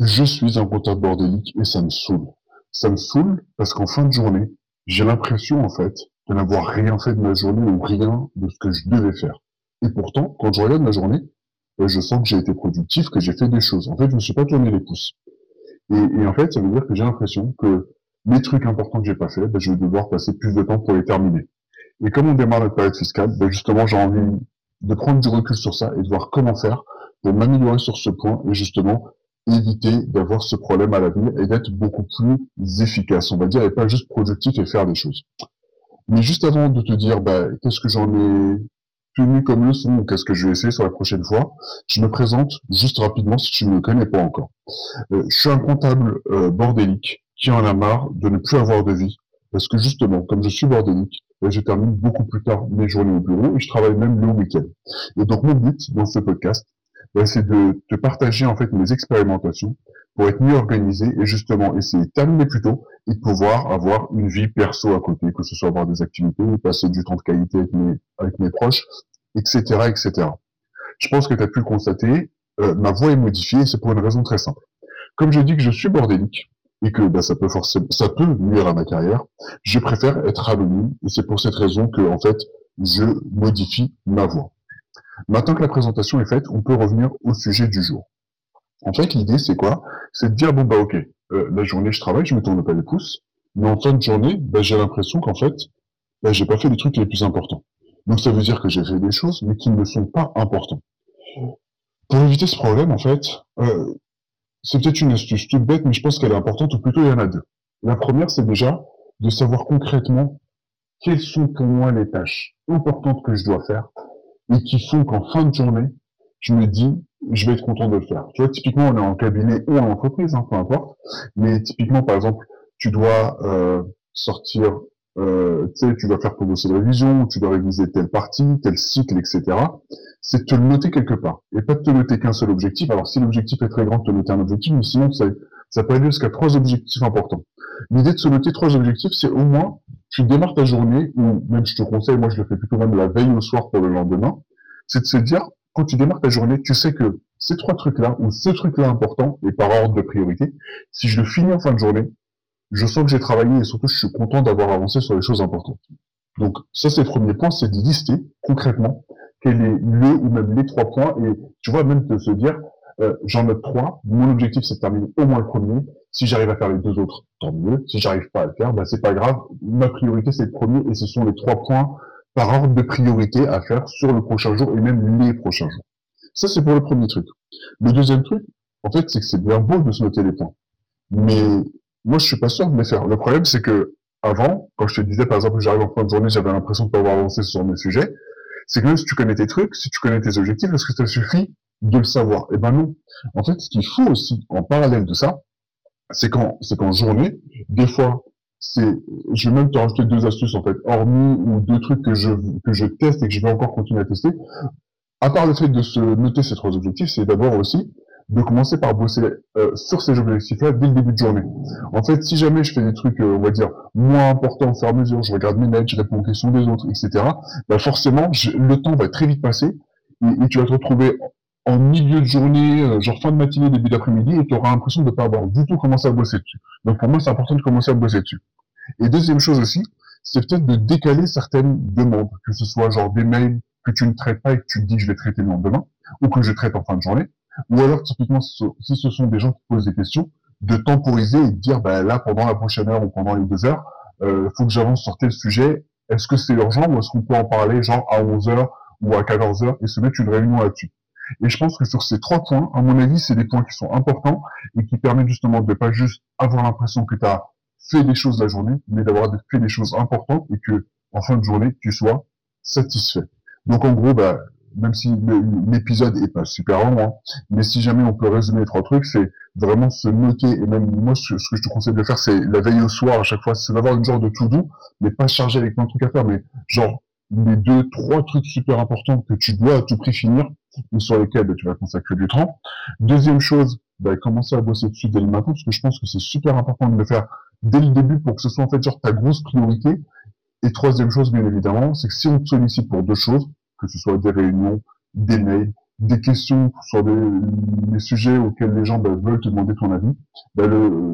Je suis un comptable bordélique et ça me saoule. Ça me saoule parce qu'en fin de journée, j'ai l'impression en fait de n'avoir rien fait de ma journée ou rien de ce que je devais faire. Et pourtant, quand je regarde ma journée, ben, je sens que j'ai été productif, que j'ai fait des choses. En fait, je me suis pas tourné les pouces. Et, et en fait, ça veut dire que j'ai l'impression que les trucs importants que j'ai pas fait, ben, je vais devoir passer plus de temps pour les terminer. Et comme on démarre notre période fiscale, ben, justement, j'ai envie de prendre du recul sur ça et de voir comment faire pour m'améliorer sur ce point et justement éviter d'avoir ce problème à l'avenir et d'être beaucoup plus efficace, on va dire, et pas juste productif et faire des choses. Mais juste avant de te dire, bah, qu'est-ce que j'en ai tenu comme leçon ou qu'est-ce que je vais essayer sur la prochaine fois, je me présente juste rapidement si tu ne me connais pas encore. Euh, je suis un comptable euh, bordélique qui en a marre de ne plus avoir de vie. Parce que justement, comme je suis bordélique, bah, je termine beaucoup plus tard mes journées au bureau et je travaille même le week-end. Et donc mon but dans ce podcast, c'est de te partager en fait mes expérimentations pour être mieux organisé et justement essayer de terminer plus tôt et de pouvoir avoir une vie perso à côté, que ce soit avoir des activités, passer du temps de qualité avec mes, avec mes proches, etc., etc. Je pense que tu as pu le constater, euh, ma voix est modifiée c'est pour une raison très simple. Comme je dis que je suis bordélique et que bah, ça peut forcément, ça peut nuire à ma carrière, je préfère être anonyme et c'est pour cette raison que en fait je modifie ma voix. Maintenant que la présentation est faite, on peut revenir au sujet du jour. En fait, l'idée, c'est quoi? C'est de dire, bon, bah ok, euh, la journée, je travaille, je me tourne pas les pouces, mais en fin de journée, bah, j'ai l'impression qu'en fait, bah, j'ai pas fait les trucs les plus importants. Donc ça veut dire que j'ai fait des choses, mais qui ne sont pas importants. Pour éviter ce problème, en fait, euh, c'est peut-être une astuce toute bête, mais je pense qu'elle est importante, ou plutôt il y en a deux. La première, c'est déjà de savoir concrètement quelles sont pour moi les tâches importantes que je dois faire et qui font qu'en fin de journée, je me dis, je vais être content de le faire. Tu vois, typiquement, on est en cabinet ou en entreprise, hein, peu importe. Mais typiquement, par exemple, tu dois euh, sortir, euh, tu sais, tu dois faire ton dossier de révision, tu dois réviser telle partie, tel cycle, etc. C'est de te le noter quelque part et pas de te noter qu'un seul objectif. Alors, si l'objectif est très grand, te noter un objectif, mais sinon, ça, ça peut aller jusqu'à trois objectifs importants. L'idée de se noter trois objectifs, c'est au moins tu démarres ta journée, ou même je te conseille, moi je le fais plutôt même la veille au soir pour le lendemain, c'est de se dire, quand tu démarres ta journée, tu sais que ces trois trucs-là, ou ce truc-là important, et par ordre de priorité, si je le finis en fin de journée, je sens que j'ai travaillé et surtout je suis content d'avoir avancé sur les choses importantes. Donc ça c'est le premier point, c'est de lister concrètement quel est le ou même les trois points, et tu vois même de se dire, euh, j'en note trois, mon objectif c'est de terminer au moins le premier, si j'arrive à faire les deux autres, tant mieux. Si j'arrive pas à le faire, bah, c'est pas grave. Ma priorité, c'est le premier et ce sont les trois points par ordre de priorité à faire sur le prochain jour et même les prochains jours. Ça, c'est pour le premier truc. Le deuxième truc, en fait, c'est que c'est bien beau de se noter les points. Mais moi, je suis pas sûr de les faire. Le problème, c'est que avant, quand je te disais, par exemple, j'arrive en fin de journée, j'avais l'impression de pas avoir avancé sur mes sujets, c'est que si tu connais tes trucs, si tu connais tes objectifs, est-ce que ça suffit de le savoir? Eh ben non. En fait, ce qu'il faut aussi, en parallèle de ça, c'est qu'en c'est qu'en journée, des fois, c'est, je vais même te rajouter deux astuces en fait, hormis ou deux trucs que je que je teste et que je vais encore continuer à tester. À part le fait de se noter ces trois objectifs, c'est d'abord aussi de commencer par bosser euh, sur ces objectifs-là dès le début de journée. En fait, si jamais je fais des trucs, euh, on va dire, moins importants au fur et à mesure, je regarde mes mails, je réponds aux questions des autres, etc., bah forcément, le temps va très vite passer et, et tu vas te retrouver en milieu de journée, euh, genre fin de matinée, début d'après-midi, et tu auras l'impression de ne pas avoir du tout commencé à bosser dessus. Donc pour moi, c'est important de commencer à bosser dessus. Et deuxième chose aussi, c'est peut-être de décaler certaines demandes, que ce soit genre des mails que tu ne traites pas et que tu te dis que je vais traiter le lendemain, ou que je traite en fin de journée, ou alors typiquement si ce sont des gens qui posent des questions, de temporiser et de dire bah là pendant la prochaine heure ou pendant les deux heures, euh, faut que j'avance sur tel sujet. Est-ce que c'est urgent ou est-ce qu'on peut en parler genre à 11 heures ou à 14 heures et se mettre une réunion là-dessus? Et je pense que sur ces trois points, à mon avis, c'est des points qui sont importants et qui permettent justement de pas juste avoir l'impression que tu as fait des choses la journée, mais d'avoir fait des choses importantes et que en fin de journée, tu sois satisfait. Donc en gros, bah, même si l'épisode est pas super long, hein, mais si jamais on peut résumer les trois trucs, c'est vraiment se noter, et même moi, ce, que je te conseille de faire, c'est la veille au soir à chaque fois, c'est d'avoir une genre de to-do, mais pas chargé avec plein de trucs à faire, mais genre les deux, trois trucs super importants que tu dois à tout prix finir, ou sur lesquels bah, tu vas consacrer du temps. Deuxième chose, bah, commencer à bosser dessus dès le matin, parce que je pense que c'est super important de le faire dès le début pour que ce soit en fait genre ta grosse priorité. Et troisième chose, bien évidemment, c'est que si on te sollicite pour deux choses, que ce soit des réunions, des mails, des questions sur des, sujets auxquels les gens bah, veulent te demander ton avis,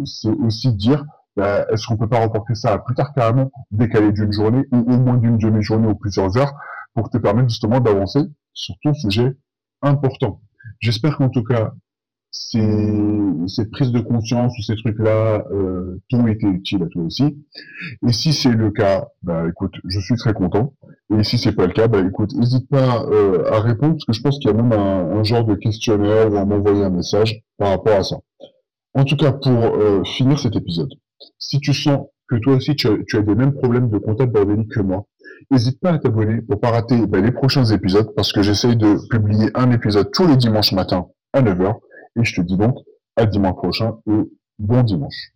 c'est aussi dire est-ce qu'on peut pas reporter ça à plus tard carrément, décaler d'une journée ou au moins d'une demi-journée ou plusieurs heures pour te permettre justement d'avancer sur ton sujet important. J'espère qu'en tout cas, ces, cette prise de conscience ou ces trucs-là euh, t'ont été utiles à toi aussi. Et si c'est le cas, bah écoute, je suis très content. Et si c'est pas le cas, bah écoute, n'hésite pas euh, à répondre parce que je pense qu'il y a même un, un, genre de questionnaire ou à m'envoyer un message par rapport à ça. En tout cas, pour euh, finir cet épisode, si tu sens que toi aussi tu as, tu as des mêmes problèmes de contact bordélique que moi, n'hésite pas à t'abonner pour pas rater bah, les prochains épisodes parce que j'essaye de publier un épisode tous les dimanches matin à 9h. Et je te dis donc à dimanche prochain et bon dimanche.